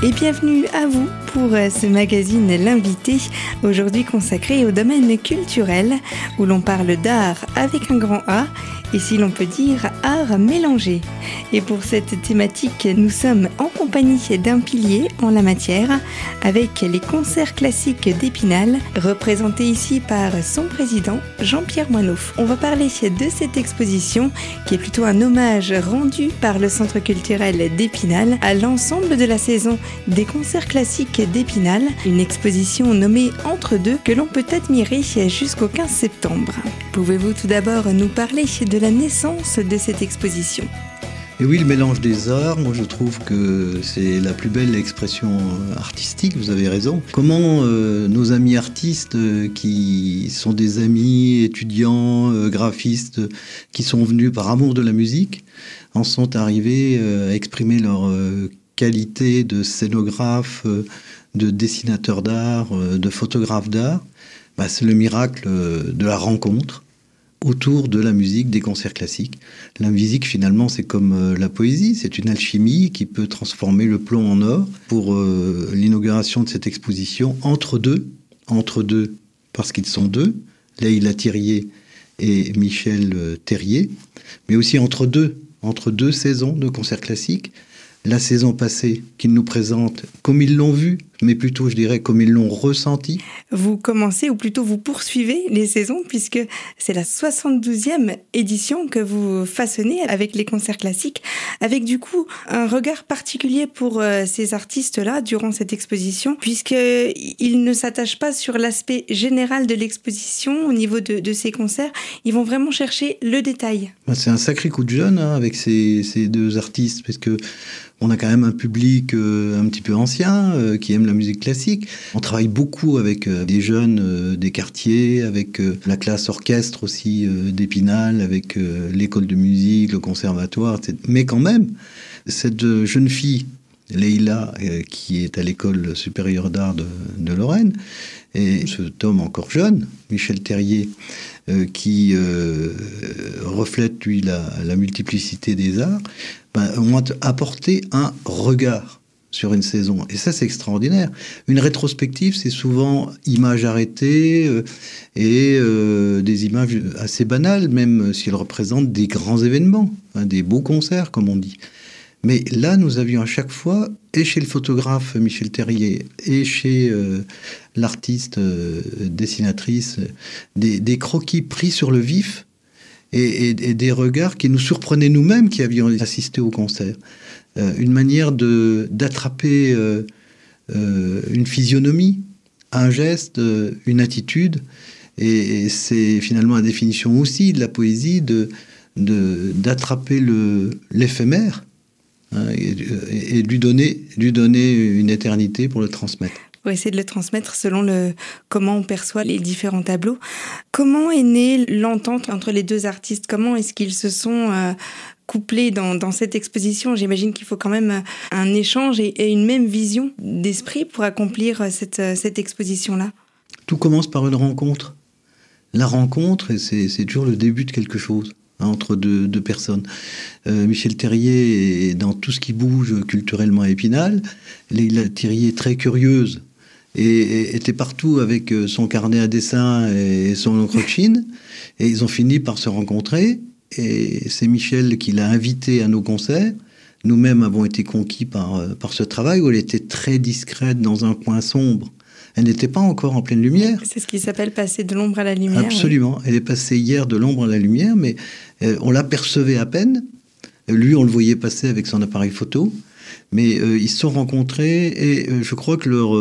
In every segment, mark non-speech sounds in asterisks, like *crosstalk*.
et bienvenue à vous pour euh, ce magazine L'invité, aujourd'hui consacré au domaine culturel, où l'on parle d'art avec un grand A et si l'on peut dire art mélangé. Et pour cette thématique, nous sommes en compagnie d'un pilier en la matière avec les concerts classiques d'Épinal, représentés ici par son président Jean-Pierre Moineau. On va parler de cette exposition qui est plutôt un hommage rendu par le Centre culturel d'Épinal à l'ensemble de la saison des concerts classiques d'Épinal, une exposition nommée Entre deux que l'on peut admirer jusqu'au 15 septembre. Pouvez-vous tout d'abord nous parler de la naissance de cette exposition? Et oui, le mélange des arts, moi je trouve que c'est la plus belle expression artistique, vous avez raison. Comment euh, nos amis artistes, euh, qui sont des amis étudiants, euh, graphistes, qui sont venus par amour de la musique, en sont arrivés à exprimer leur qualité de scénographe, de dessinateur d'art, de photographe d'art, bah, c'est le miracle de la rencontre autour de la musique, des concerts classiques. La musique, finalement, c'est comme euh, la poésie, c'est une alchimie qui peut transformer le plomb en or. Pour euh, l'inauguration de cette exposition, entre deux, entre deux, parce qu'ils sont deux, Leïla Thirier et Michel euh, Terrier, mais aussi entre deux, entre deux saisons de concerts classiques, la saison passée qu'ils nous présentent comme ils l'ont vu, mais plutôt, je dirais, comme ils l'ont ressenti. Vous commencez, ou plutôt vous poursuivez les saisons, puisque c'est la 72e édition que vous façonnez avec les concerts classiques, avec du coup un regard particulier pour euh, ces artistes-là durant cette exposition, puisqu'ils ne s'attachent pas sur l'aspect général de l'exposition au niveau de, ces concerts, ils vont vraiment chercher le détail. Bah, c'est un sacré coup de jeune hein, avec ces, ces deux artistes, parce que on a quand même un public euh, un petit peu ancien euh, qui aime la musique classique. On travaille beaucoup avec euh, des jeunes des quartiers, avec la classe orchestre aussi d'Épinal, avec l'école de musique, le conservatoire, etc. Mais quand même, cette jeune fille, Leïla, qui est à l'école supérieure d'art de, Lorraine, et cet homme encore jeune, Michel Terrier, qui reflète, lui, la, multiplicité des arts, ben, ont apporté un regard sur une saison. Et ça, c'est extraordinaire. Une rétrospective, c'est souvent images arrêtées euh, et euh, des images assez banales, même si elles représentent des grands événements, hein, des beaux concerts, comme on dit. Mais là, nous avions à chaque fois, et chez le photographe Michel Terrier, et chez euh, l'artiste dessinatrice, des, croquis pris sur le vif et, des regards qui nous surprenaient nous-mêmes qui avions assisté au concert. Euh, une manière d'attraper euh, euh, une physionomie, un geste, une attitude. Et, c'est finalement la définition aussi de la poésie de d'attraper l'éphémère hein, et, lui donner lui donner une éternité pour le transmettre pour essayer de le transmettre selon le comment on perçoit les différents tableaux. Comment est née l'entente entre les deux artistes? Comment est-ce qu'ils se sont euh, couplés dans, cette exposition? J'imagine qu'il faut quand même euh, un échange et, une même vision d'esprit pour accomplir euh, cette, cette exposition-là. Tout commence par une rencontre. La rencontre, c'est toujours le début de quelque chose hein, entre deux, personnes. Michel Terrier est dans tout ce qui bouge culturellement à Épinal. Léla Terrier est très curieuse et, était partout avec euh, son carnet à dessin et son encre Chine. Et ils ont fini par se rencontrer. Et c'est Michel qui l'a invité à nos concerts. Nous-mêmes avons été conquis par, euh, par ce travail où elle était très discrète dans un coin sombre. Elle n'était pas encore en pleine lumière. C'est ce qui s'appelle passer de l'ombre à la lumière. Absolument. Elle est passée hier de l'ombre à la lumière, mais euh, on l'apercevait à peine. Lui, on le voyait passer avec son appareil photo. Mais ils se sont rencontrés et je crois que leur,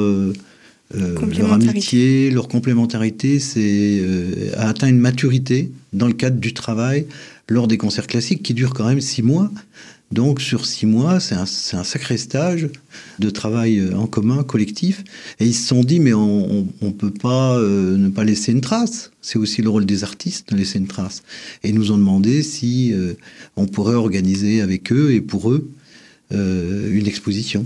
euh, leur amitié, leur complémentarité, euh, a atteint une maturité dans le cadre du travail lors des concerts classiques qui durent quand même six mois. Donc sur six mois, c'est un, un, sacré stage de travail euh, en commun, collectif. Et ils se sont dit, mais on ne peut pas ne pas laisser une trace. C'est aussi le rôle des artistes de laisser une trace. Et ils nous ont demandé si on pourrait organiser avec eux et pour eux une exposition.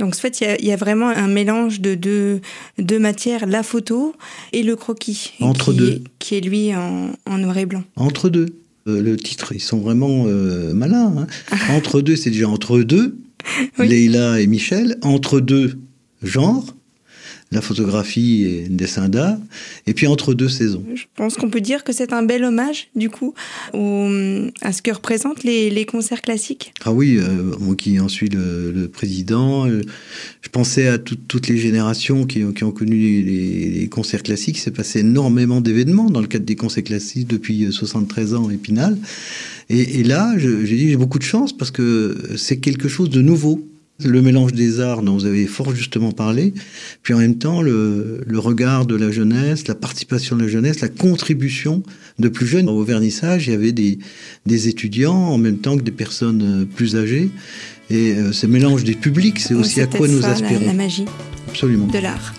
Donc, en fait, il y, a vraiment un mélange de deux, matières, la photo et le croquis. Entre qui deux. Est, qui est lui en, noir et blanc. Entre deux. Euh, le titre, ils sont vraiment euh, malins. Hein. entre deux, c'est déjà entre deux. Leïla et Michel, entre deux genres, la photographie et le dessin d'art, et puis entre deux saisons. Je pense qu'on peut dire que c'est un bel hommage, du coup, à ce que représentent les, concerts classiques. Ah oui, euh, moi qui en suis le, président, euh, je pensais à toutes les générations qui, ont connu les, concerts classiques. Il s'est passé énormément d'événements dans le cadre des concerts classiques depuis 73 ans à Épinal. Et, et là, j'ai dit, j'ai beaucoup de chance parce que c'est quelque chose de nouveau le mélange des arts dont vous avez fort justement parlé, puis en même temps le, regard de la jeunesse, la participation de la jeunesse, la contribution de plus jeunes. Au vernissage, il y avait des, des étudiants en même temps que des personnes euh, plus âgées. Et euh, ce mélange des publics, c'est aussi à quoi nous aspirons. La, magie Absolument. de l'art.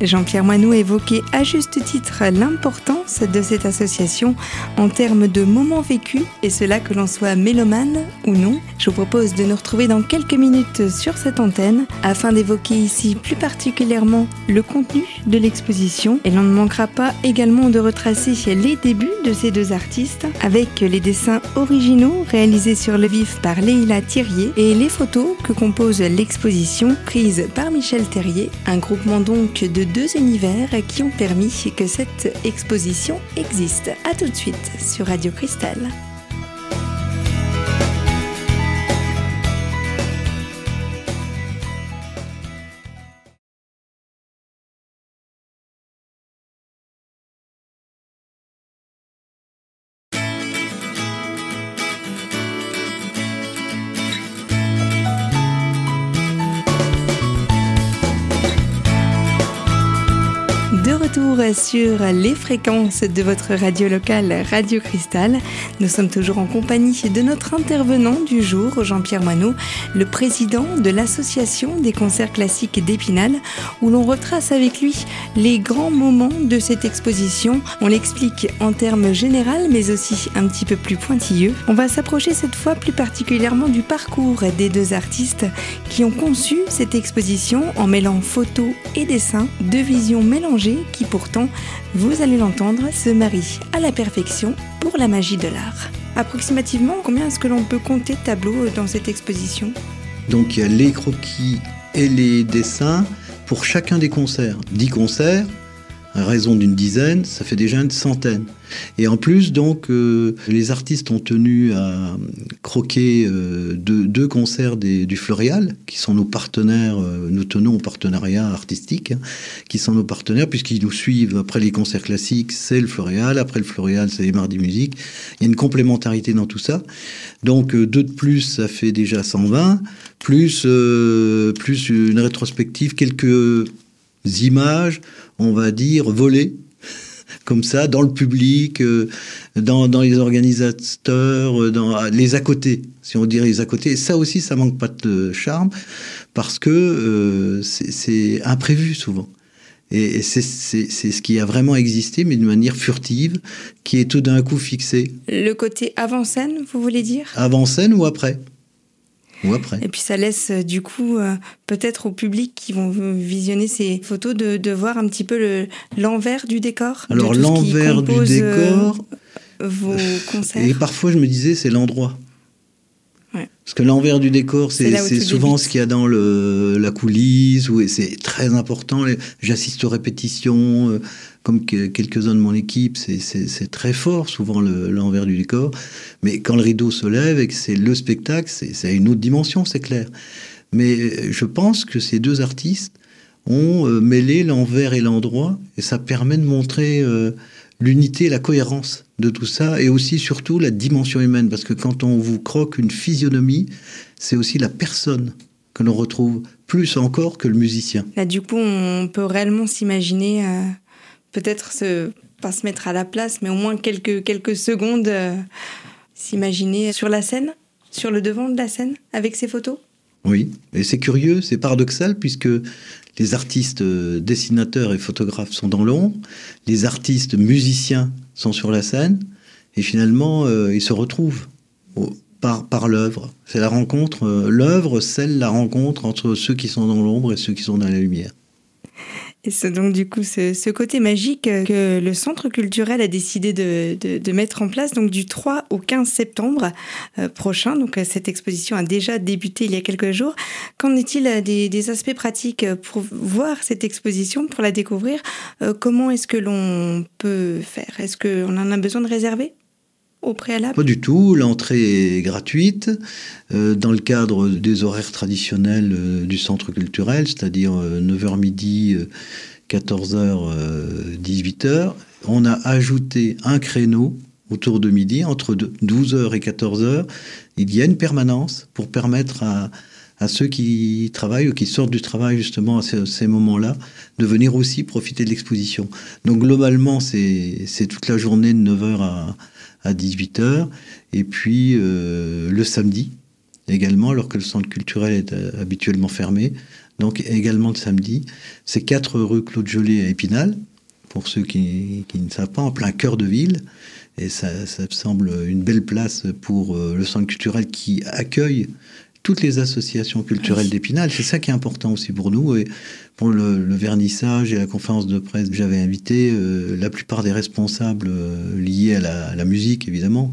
Jean-Pierre Moineau évoquait à juste titre l'importance de cette association en termes de moments vécus, et cela que l'on soit mélomane ou non. Je vous propose de nous retrouver dans quelques minutes sur cette antenne afin d'évoquer ici plus particulièrement le contenu de l'exposition. Et l'on ne manquera pas également de retracer les débuts de ces deux artistes avec les dessins originaux réalisés sur le vif par Leila Thirier et les photos que compose l'exposition prise par Michel Terrier, un groupement donc de deux univers qui ont permis que cette exposition existe. A tout de suite sur Radio Cristal. Sur les fréquences de votre radio locale Radio Cristal. Nous sommes toujours en compagnie de notre intervenant du jour, Jean-Pierre Moineau, le président de l'association des concerts classiques d'Épinal, où l'on retrace avec lui les grands moments de cette exposition. On l'explique en termes généraux, mais aussi un petit peu plus pointilleux. On va s'approcher cette fois plus particulièrement du parcours des deux artistes qui ont conçu cette exposition en mêlant photos et dessins, deux visions mélangées qui pourtant vous allez l'entendre, se marie à la perfection pour la magie de l'art. Approximativement, combien est-ce que l'on peut compter de tableaux dans cette exposition? Donc il y a les croquis et les dessins pour chacun des concerts. 10 concerts, raison d'une dizaine, ça fait déjà une centaine. Et en plus, donc, euh, les artistes ont tenu à croquer euh, deux, concerts du Florial, qui sont nos partenaires, euh, nous tenons au partenariat artistique, hein, qui sont nos partenaires, puisqu'ils nous suivent après les concerts classiques, c'est le Florial, après le Florial, c'est les Mardis Musique. Il y a une complémentarité dans tout ça. Donc, deux de plus, ça fait déjà 120, plus, plus une rétrospective, quelques images, on va dire, volées, *laughs* comme ça, dans le public, euh, dans, les organisateurs, euh, dans les à côté, si on dirait les à côté. Et ça aussi, ça manque pas de charme, parce que euh, c'est imprévu souvent. Et c'est ce qui a vraiment existé, mais de manière furtive, qui est tout d'un coup fixé. Le côté avant-scène, vous voulez dire? Avant-scène ou après? Après. Et puis ça laisse euh, du coup euh, peut-être au public qui vont visionner ces photos de, voir un petit peu l'envers du décor. Alors l'envers du décor. Euh, vos concerts. Et parfois je me disais c'est l'endroit. Parce que l'envers du décor, c'est souvent ce qu'il y a dans le, la coulisse, où c'est très important. J'assiste aux répétitions, euh, comme quelques-uns de mon équipe, c'est très fort, souvent l'envers du décor. Mais quand le rideau se lève et que c'est le spectacle, c'est une autre dimension, c'est clair. Mais euh, je pense que ces deux artistes ont euh, mêlé l'envers et l'endroit, et ça permet de montrer l'unité, la cohérence de tout ça, et aussi surtout la dimension humaine, parce que quand on vous croque une physionomie, c'est aussi la personne que l'on retrouve plus encore que le musicien. Du coup, on peut réellement s'imaginer, euh, peut-être pas se mettre à la place, mais au moins quelques, quelques secondes, euh, s'imaginer sur la scène, sur le devant de la scène, avec ses photos? Oui, et c'est curieux, c'est paradoxal, puisque les artistes euh, dessinateurs et photographes sont dans l'ombre, les artistes musiciens sont sur la scène, et finalement, euh, ils se retrouvent par, par l'œuvre. C'est la rencontre, euh, l'œuvre scelle la rencontre entre ceux qui sont dans l'ombre et ceux qui sont dans la lumière. Et c'est donc du coup ce, côté magique que le centre culturel a décidé de, mettre en place donc du 3 au 15 septembre euh, prochain. Donc euh, cette exposition a déjà débuté il y a quelques jours. Qu'en est-il euh, des, aspects pratiques pour voir cette exposition, pour la découvrir Comment est-ce que l'on peut faire? Est-ce qu'on en a besoin de réserver? Pas du tout, l'entrée est gratuite dans le cadre des horaires traditionnels du centre culturel, c'est-à-dire 9h midi, 14h, 18h. On a ajouté un créneau autour de midi, entre 12h et 14h. Il y a une permanence pour permettre à, ceux qui travaillent ou qui sortent du travail justement à ces, moments-là de venir aussi profiter de l'exposition. Donc globalement, c'est toute la journée de 9h à, à 18h. Et puis euh, le samedi également, alors que le centre culturel est euh, habituellement fermé. Donc également le samedi. C'est 4 rue Claude Jolet à Épinal, pour ceux qui, qui, ne savent pas, en plein cœur de ville. Et ça, ça semble une belle place pour euh, le centre culturel qui accueille toutes les associations culturelles d'Épinal. C'est ça qui est important aussi pour nous. Et pour le, vernissage et la conférence de presse, j'avais invité euh, la plupart des responsables euh, liés à la, musique, évidemment,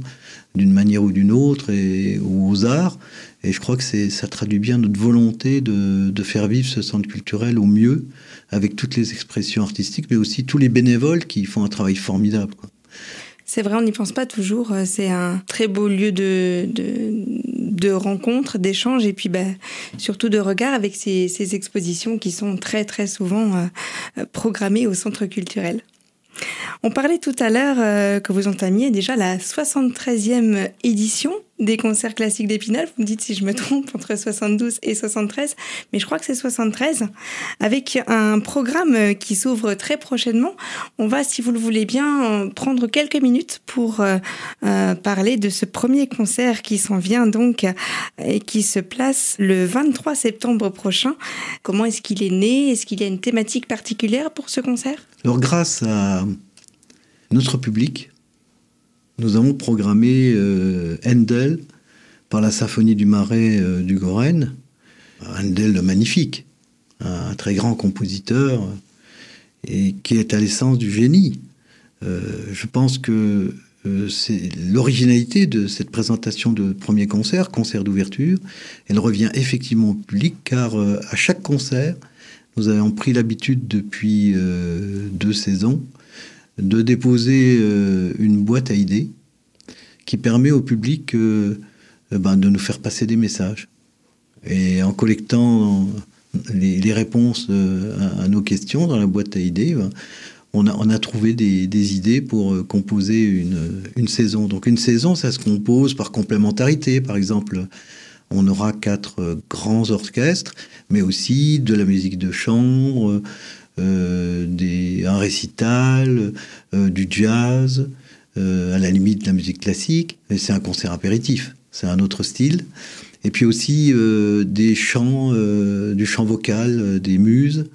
d'une manière ou d'une autre, et, ou aux arts. Et je crois que ça traduit bien notre volonté de, de, faire vivre ce centre culturel au mieux, avec toutes les expressions artistiques, mais aussi tous les bénévoles qui font un travail formidable. Quoi. C'est vrai, on n'y pense pas toujours. Euh, c'est un très beau lieu de, de, rencontres, d'échanges et puis bah, surtout de regard avec ces, ces, expositions qui sont très très souvent euh, programmées au centre culturel. On parlait tout à l'heure euh, que vous entamiez déjà la 73e édition des concerts classiques d'Épinal. Vous me dites si je me trompe *laughs* entre 72 et 73, mais je crois que c'est 73, avec un programme qui s'ouvre très prochainement. On va, si vous le voulez bien, prendre quelques minutes pour euh, euh, parler de ce premier concert qui s'en vient donc et qui se place le 23 septembre prochain. Comment est-ce qu'il est né? Est-ce qu'il y a une thématique particulière pour ce concert? Alors grâce à notre public, nous avons programmé euh, Handel par la symphonie du Marais euh, du Goren. Handel magnifique, un très grand compositeur et qui est à l'essence du génie. Euh, je pense que c'est l'originalité de cette présentation de premier concert, concert d'ouverture. Elle revient effectivement au public car à chaque concert, nous avons pris l'habitude depuis deux saisons de déposer euh, une boîte à idées qui permet au public euh, euh, ben, de nous faire passer des messages. Et en collectant les, réponses à, nos questions dans la boîte à idées, ben, on, a, trouvé des, idées pour composer une, saison. Donc une saison, ça se compose par complémentarité. Par exemple, on aura quatre grands orchestres, mais aussi de la musique de chambre, des, un récital, euh, du jazz, euh, à la limite de la musique classique, c'est un concert apéritif, c'est un autre style. Et puis aussi des chants, du chant vocal, des muses,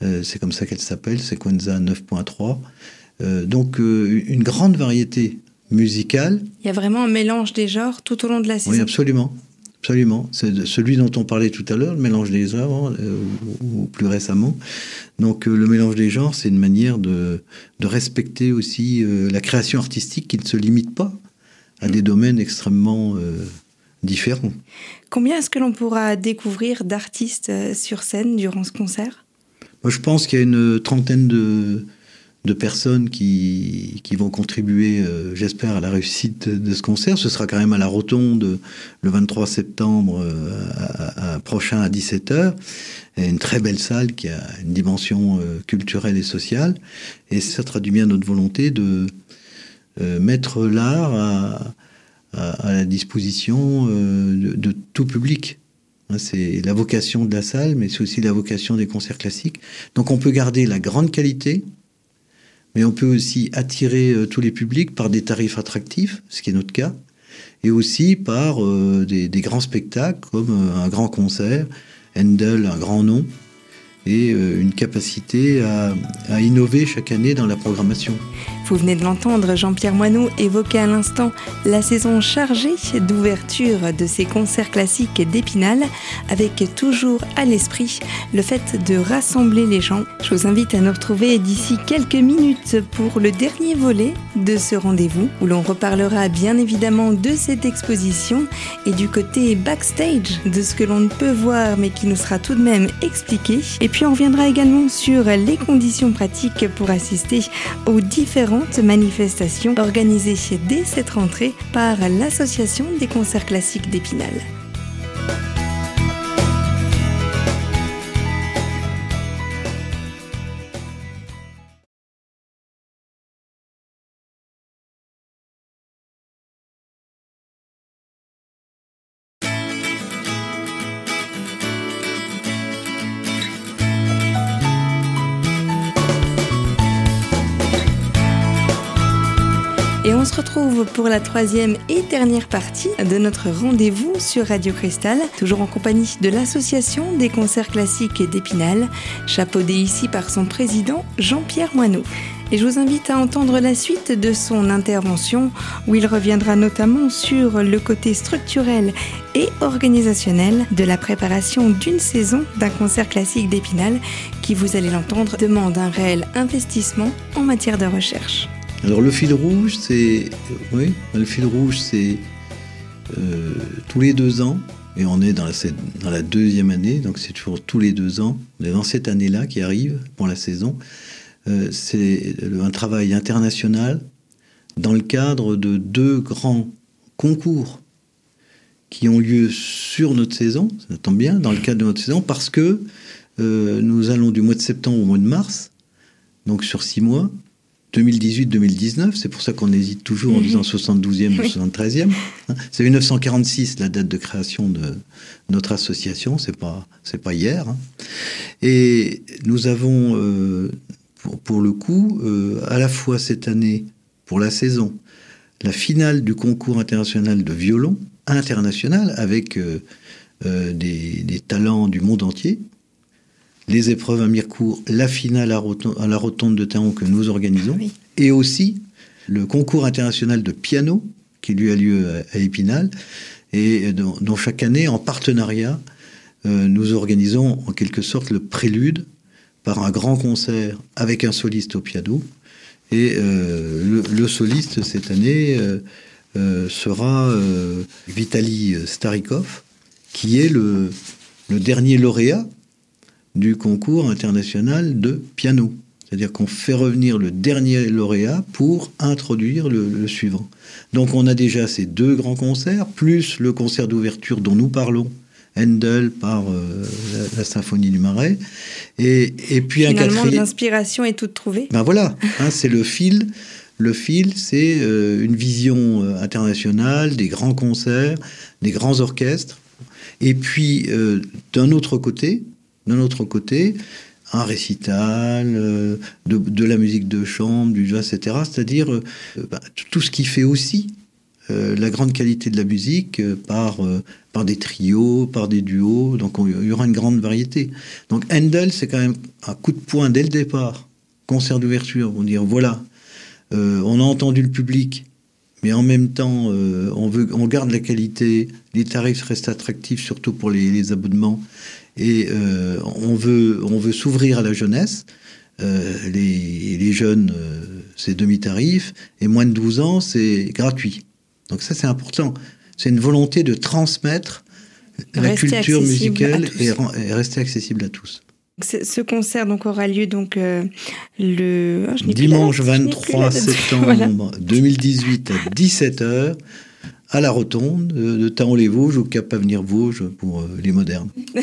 c'est comme ça qu'elle s'appelle, Sequenza 9.3. donc une grande variété musicale. Il y a vraiment un mélange des genres tout au long de la saison. Oui, absolument. Absolument. C'est celui dont on parlait tout à l'heure, le mélange des genres, euh, ou, plus récemment. Donc euh, le mélange des genres, c'est une manière de, de respecter aussi euh, la création artistique qui ne se limite pas à des domaines extrêmement différents. Combien est-ce que l'on pourra découvrir d'artistes sur scène durant ce concert? Moi, Je pense qu'il y a une trentaine de, de personnes qui, qui vont contribuer, euh, j'espère, à la réussite de ce concert. Ce sera quand même à la Rotonde le 23 septembre euh, prochain à 17h. Une très belle salle qui a une dimension euh, culturelle et sociale. Et ça traduit bien notre volonté de mettre l'art à, à, la disposition de, de tout public. Hein, c'est la vocation de la salle, mais c'est aussi la vocation des concerts classiques. Donc on peut garder la grande qualité, mais on peut aussi attirer euh, tous les publics par des tarifs attractifs, ce qui est notre cas, et aussi par euh, des, grands spectacles comme euh, un grand concert, Handel, un grand nom, et une capacité à, innover chaque année dans la programmation. Vous venez de l'entendre, Jean-Pierre Moineau évoquait à l'instant la saison chargée d'ouverture de ces concerts classiques d'Épinal, avec toujours à l'esprit le fait de rassembler les gens. Je vous invite à nous retrouver d'ici quelques minutes pour le dernier volet de ce rendez-vous, où l'on reparlera bien évidemment de cette exposition et du côté backstage de ce que l'on ne peut voir mais qui nous sera tout de même expliqué. Et puis on reviendra également sur les conditions pratiques pour assister aux différents manifestations organisées dès cette rentrée par l'Association des concerts classiques d'Épinal. Se retrouve pour la troisième et dernière partie de notre rendez-vous sur Radio Cristal, toujours en compagnie de l'Association des concerts classiques d'Épinal, chapeaudé ici par son président Jean-Pierre Moineau. Et je vous invite à entendre la suite de son intervention où il reviendra notamment sur le côté structurel et organisationnel de la préparation d'une saison d'un concert classique d'Épinal qui, vous allez l'entendre, demande un réel investissement en matière de recherche. Alors le fil rouge, c'est oui, le fil rouge, c'est euh, tous les deux ans, et on est dans la, deuxième année, donc c'est toujours tous les deux ans. Est dans cette année-là qui arrive pour la saison. Euh, c'est un travail international dans le cadre de deux grands concours qui ont lieu sur notre saison, ça tombe bien, dans le cadre de notre saison, parce que euh, nous allons du mois de septembre au mois de mars, donc sur six mois, 2018-2019, c'est pour ça qu'on hésite toujours en disant 72e ou 73e. Hein. C'est 1946 la date de création de notre association, c'est pas c'est pas hier. Hein. Et nous avons euh, pour, le coup euh, à la fois cette année pour la saison la finale du concours international de violon international avec euh, des, des talents du monde entier les épreuves à Mirecourt, la finale à, la Rotonde de Théron que nous organisons, et aussi le concours international de piano qui lui a lieu à, Épinal, et dont, chaque année, en partenariat, euh, nous organisons en quelque sorte le prélude par un grand concert avec un soliste au piano. Et euh, le, soliste cette année euh, sera Vitaly Starikov, qui est le, le dernier lauréat du concours international de piano. C'est-à-dire qu'on fait revenir le dernier lauréat pour introduire le, suivant. Donc on a déjà ces deux grands concerts, plus le concert d'ouverture dont nous parlons, Handel par euh, la, symphonie du Marais. Et, et puis Finalement, un quatrième... l'inspiration est toute trouvée. Ben voilà, hein, c'est le fil. Le fil, c'est euh, une vision euh, internationale, des grands concerts, des grands orchestres. Et puis, d'un autre côté, d'un autre côté, un récital, euh, de, la musique de chambre, du jazz, etc. C'est-à-dire euh, bah, tout ce qui fait aussi euh, la grande qualité de la musique par, par des trios, par des duos. Donc il y aura une grande variété. Donc Handel, c'est quand même un coup de poing dès le départ. Concert d'ouverture, on dire voilà, on a entendu le public, mais en même temps, on, veut, on garde la qualité, les tarifs restent attractifs, surtout pour les, les abonnements. Et euh, on veut, on veut s'ouvrir à la jeunesse. Euh, les, les, jeunes, euh, c'est demi-tarif, et moins de 12 ans, c'est gratuit. Donc ça, c'est important. C'est une volonté de transmettre la culture musicale et, rester accessible à tous. Ce concert donc aura lieu donc le oh, dimanche 23 *laughs* septembre 2018 à 17h à la Rotonde de Taon-les-Vosges au Cap-Avenir-Vosges pour euh, les modernes. *laughs*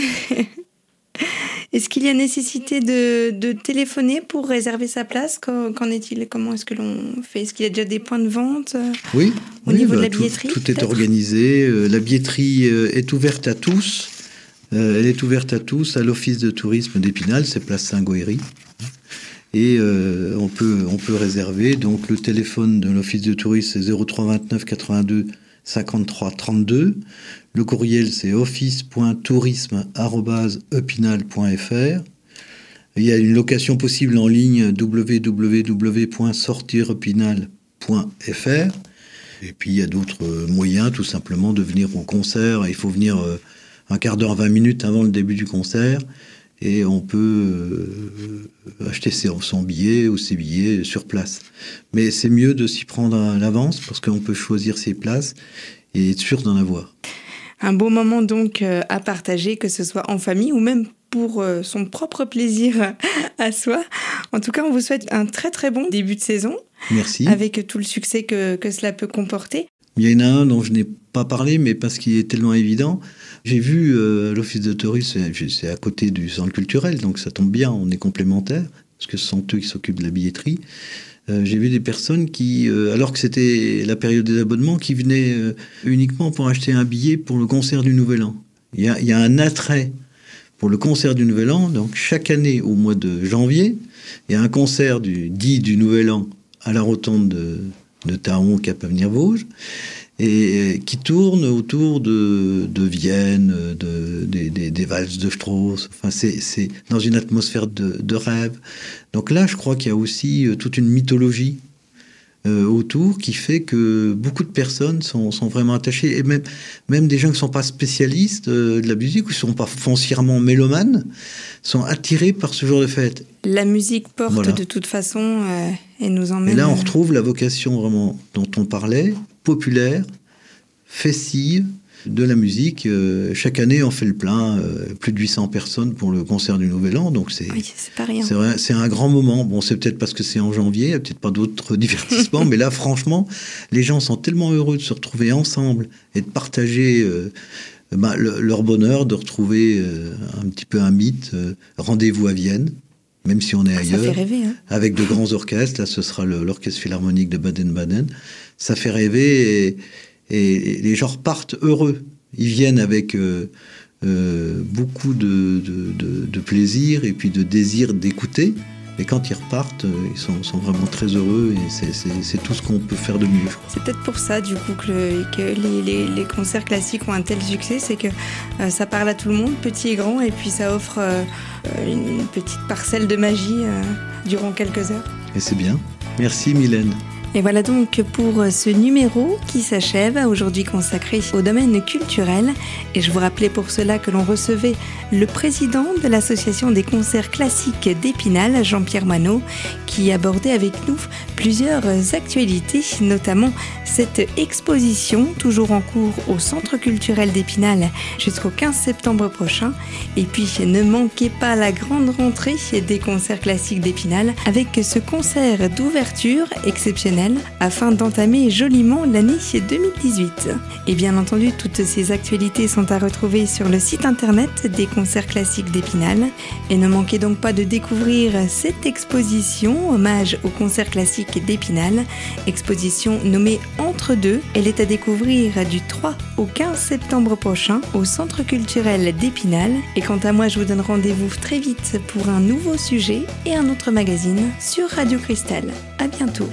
Est-ce qu'il y a nécessité de, téléphoner pour réserver sa place? Qu'en est-il? Comment est-ce que l'on fait? Est-ce qu'il y a déjà des points de vente euh, Oui. Au niveau de la bah, billetterie Tout, est organisé. Euh, la billetterie est ouverte à tous. Elle est ouverte à tous à l'Office de tourisme d'Épinal, c'est place Saint-Goëry. Et on, peut, on peut réserver. Donc le téléphone de l'Office de tourisme, c'est 03 29 82 53 32. Le courriel, c'est office.tourisme.epinal.fr. Il y a une location possible en ligne www.sortirepinal.fr. Et puis il y a d'autres euh, moyens, tout simplement, de venir au concert. Il faut venir euh, un quart d'heure, 20 minutes avant le début du concert. Et on peut euh, acheter son billet ou ses billets sur place. Mais c'est mieux de s'y prendre à l'avance parce qu'on peut choisir ses places et être sûr d'en avoir. Un beau moment donc à partager, que ce soit en famille ou même pour euh, son propre plaisir *laughs* à soi. En tout cas, on vous souhaite un très très bon début de saison. Merci. Avec tout le succès que, que cela peut comporter. Il y en a un dont je n'ai pas parlé, mais parce qu'il est tellement évident. J'ai vu euh, l'Office de tourisme, c'est à côté du centre culturel, donc ça tombe bien, on est complémentaires, parce que ce sont eux qui s'occupent de la billetterie. Euh, j'ai vu des personnes qui, alors que c'était la période des abonnements, qui venaient uniquement pour acheter un billet pour le concert du Nouvel An. Il y a, y a un attrait pour le concert du Nouvel An. Donc chaque année, au mois de janvier, il y a un concert du, dit du Nouvel An à la rotonde de, de Taon, Cap Avenir Vosges, et qui tourne autour de, de Vienne, de, des, des, valses de Strauss. Enfin, c'est dans une atmosphère de, de rêve. Donc là, je crois qu'il y a aussi euh, toute une mythologie euh, autour qui fait que beaucoup de personnes sont, sont, vraiment attachées, et même, même des gens qui ne sont pas spécialistes euh, de la musique ou qui ne sont pas foncièrement mélomanes, sont attirés par ce genre de fête. La musique porte de toute façon euh, et nous emmène. Et là, on retrouve la vocation vraiment dont on parlait, populaire, festive, de la musique. Euh, chaque année, on fait le plein, euh, plus de 800 personnes pour le concert du Nouvel An, donc c'est c'est un grand moment. Bon, c'est peut-être parce que c'est en janvier, il n'y a peut-être pas d'autres *laughs* divertissements, mais là, franchement, les gens sont tellement heureux de se retrouver ensemble et de partager. Euh, bah, leur bonheur de retrouver un petit peu un mythe, rendez-vous à Vienne, même si on est ailleurs, ça fait rêver, hein. avec de grands orchestres. Là, ce sera l'orchestre philharmonique de Baden-Baden. Ça fait rêver et, et les gens repartent heureux. Ils viennent avec euh, euh, beaucoup de, de, plaisir et puis de désir d'écouter. Et quand ils repartent, euh, ils sont, sont vraiment très heureux et c'est tout ce qu'on peut faire de mieux. C'est peut-être pour ça, du coup, que, que les, les, concerts classiques ont un tel succès, c'est que ça parle à tout le monde, petit et grand, et puis ça offre une petite parcelle de magie durant quelques heures. Et c'est bien. Merci Mylène. Et voilà donc pour ce numéro qui s'achève, aujourd'hui consacré au domaine culturel. Et je vous rappelais pour cela que l'on recevait le président de l'association des concerts classiques d'Épinal, Jean-Pierre Manot, qui abordait avec nous plusieurs actualités, notamment cette exposition toujours en cours au Centre culturel d'Épinal jusqu'au 15 septembre prochain. Et puis ne manquez pas la grande rentrée des concerts classiques d'Épinal avec ce concert d'ouverture exceptionnel afin d'entamer joliment l'année 2018. Et bien entendu, toutes ces actualités sont à retrouver sur le site internet des concerts classiques d'Épinal. Et ne manquez donc pas de découvrir cette exposition hommage aux concerts classiques d'Épinal, exposition nommée Entre deux. Elle est à découvrir du 3 au 15 septembre prochain au Centre culturel d'Épinal. Et quant à moi, je vous donne rendez-vous très vite pour un nouveau sujet et un autre magazine sur Radio Cristal. À bientôt.